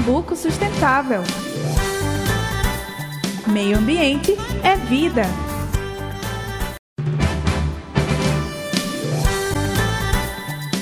Pernambuco Sustentável. Meio Ambiente é Vida.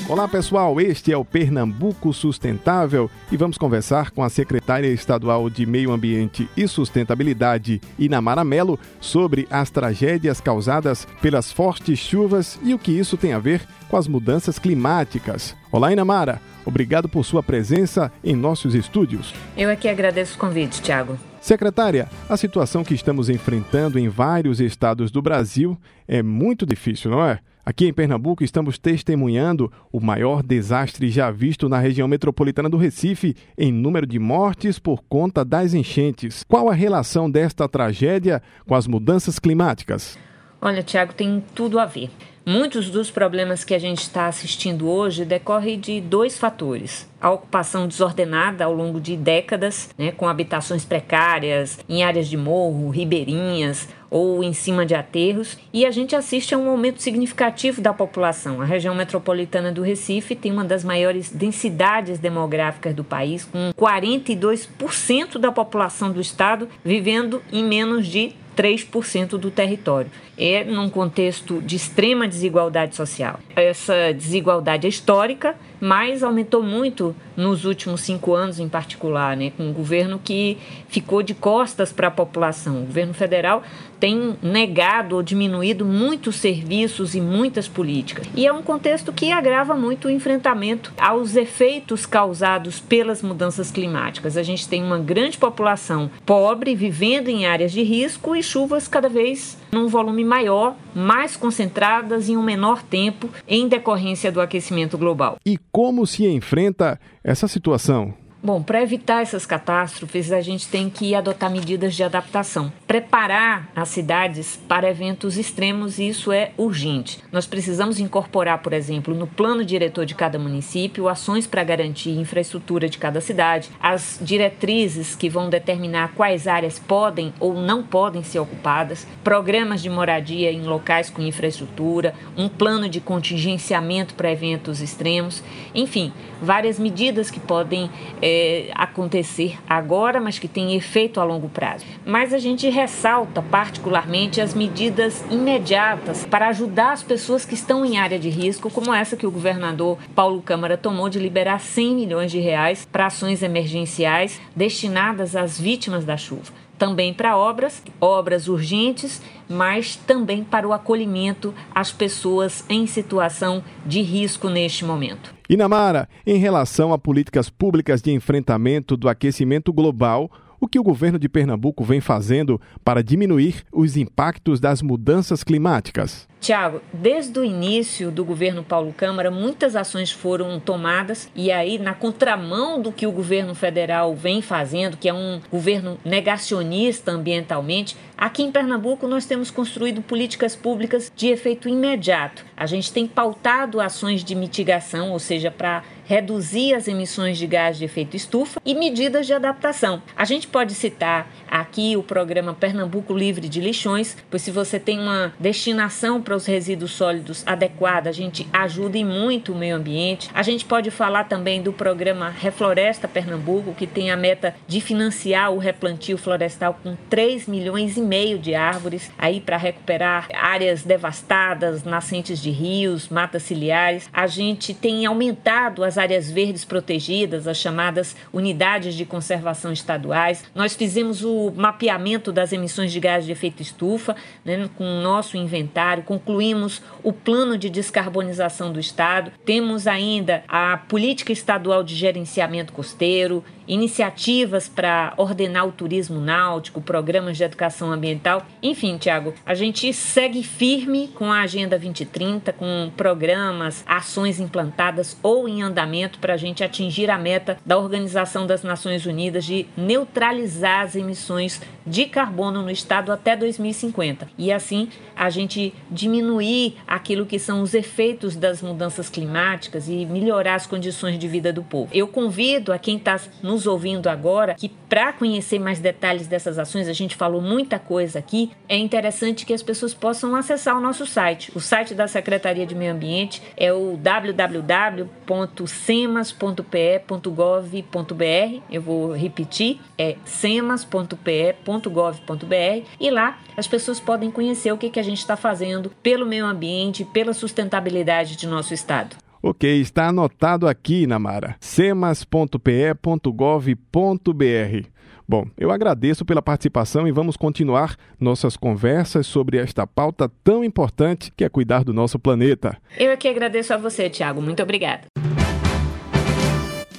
Olá pessoal, este é o Pernambuco Sustentável e vamos conversar com a secretária estadual de Meio Ambiente e Sustentabilidade, Inamara Melo, sobre as tragédias causadas pelas fortes chuvas e o que isso tem a ver com as mudanças climáticas. Olá Inamara, obrigado por sua presença em nossos estúdios. Eu aqui agradeço o convite, Tiago. Secretária, a situação que estamos enfrentando em vários estados do Brasil é muito difícil, não é? Aqui em Pernambuco, estamos testemunhando o maior desastre já visto na região metropolitana do Recife em número de mortes por conta das enchentes. Qual a relação desta tragédia com as mudanças climáticas? Olha, Tiago, tem tudo a ver. Muitos dos problemas que a gente está assistindo hoje decorrem de dois fatores. A ocupação desordenada ao longo de décadas, né, com habitações precárias em áreas de morro, ribeirinhas ou em cima de aterros, e a gente assiste a um aumento significativo da população. A região metropolitana do Recife tem uma das maiores densidades demográficas do país, com 42% da população do estado vivendo em menos de 3% do território. É num contexto de extrema desigualdade social. Essa desigualdade é histórica, mas aumentou muito nos últimos cinco anos, em particular, né, com um governo que ficou de costas para a população. O governo federal tem negado ou diminuído muitos serviços e muitas políticas. E é um contexto que agrava muito o enfrentamento aos efeitos causados pelas mudanças climáticas. A gente tem uma grande população pobre vivendo em áreas de risco e chuvas cada vez num volume maior, mais concentradas em um menor tempo em decorrência do aquecimento global. E como se enfrenta essa situação? Bom, para evitar essas catástrofes, a gente tem que adotar medidas de adaptação, preparar as cidades para eventos extremos e isso é urgente. Nós precisamos incorporar, por exemplo, no plano diretor de cada município, ações para garantir infraestrutura de cada cidade, as diretrizes que vão determinar quais áreas podem ou não podem ser ocupadas, programas de moradia em locais com infraestrutura, um plano de contingenciamento para eventos extremos, enfim, várias medidas que podem é, acontecer agora, mas que têm efeito a longo prazo. Mas a gente ressalta particularmente as medidas imediatas para ajudar as pessoas que estão em área de risco, como essa que o governador Paulo Câmara tomou de liberar 100 milhões de reais para ações emergenciais destinadas às vítimas da chuva também para obras, obras urgentes, mas também para o acolhimento às pessoas em situação de risco neste momento. Inamara, em relação a políticas públicas de enfrentamento do aquecimento global, o que o governo de Pernambuco vem fazendo para diminuir os impactos das mudanças climáticas? Tiago, desde o início do governo Paulo Câmara, muitas ações foram tomadas e aí, na contramão do que o governo federal vem fazendo, que é um governo negacionista ambientalmente, aqui em Pernambuco nós temos construído políticas públicas de efeito imediato. A gente tem pautado ações de mitigação, ou seja, para reduzir as emissões de gás de efeito estufa e medidas de adaptação. A gente pode citar aqui o programa Pernambuco Livre de Lixões, pois se você tem uma destinação para os resíduos sólidos adequada, a gente ajuda e muito o meio ambiente. A gente pode falar também do programa Refloresta Pernambuco, que tem a meta de financiar o replantio florestal com 3 milhões e meio de árvores aí para recuperar áreas devastadas, nascentes de rios, matas ciliares. A gente tem aumentado as áreas verdes protegidas, as chamadas unidades de conservação estaduais. Nós fizemos o mapeamento das emissões de gás de efeito estufa, né, com o nosso inventário, concluímos o plano de descarbonização do Estado, temos ainda a política estadual de gerenciamento costeiro, iniciativas para ordenar o turismo náutico, programas de educação ambiental. Enfim, Tiago, a gente segue firme com a Agenda 2030, com programas, ações implantadas ou em andamento para a gente atingir a meta da Organização das Nações Unidas de neutralizar as emissões de carbono no Estado até 2050. E assim a gente diminuir aquilo que são os efeitos das mudanças climáticas e melhorar as condições de vida do povo. Eu convido a quem está nos nos ouvindo agora que, para conhecer mais detalhes dessas ações, a gente falou muita coisa aqui, é interessante que as pessoas possam acessar o nosso site. O site da Secretaria de Meio Ambiente é o www.cmam.gov.br semas.pe.gov.br. Eu vou repetir, é semas.pe.gov.br e lá as pessoas podem conhecer o que, que a gente está fazendo pelo meio ambiente, pela sustentabilidade de nosso estado. Ok, está anotado aqui, Namara. semas.pe.gov.br. Bom, eu agradeço pela participação e vamos continuar nossas conversas sobre esta pauta tão importante que é cuidar do nosso planeta. Eu é que agradeço a você, Tiago. Muito obrigada.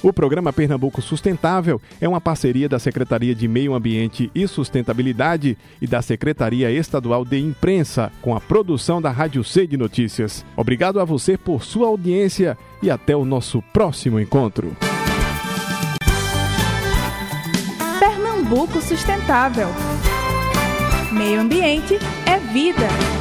O programa Pernambuco Sustentável é uma parceria da Secretaria de Meio Ambiente e Sustentabilidade e da Secretaria Estadual de Imprensa, com a produção da Rádio C de Notícias. Obrigado a você por sua audiência e até o nosso próximo encontro. Pernambuco Sustentável. Meio ambiente é vida.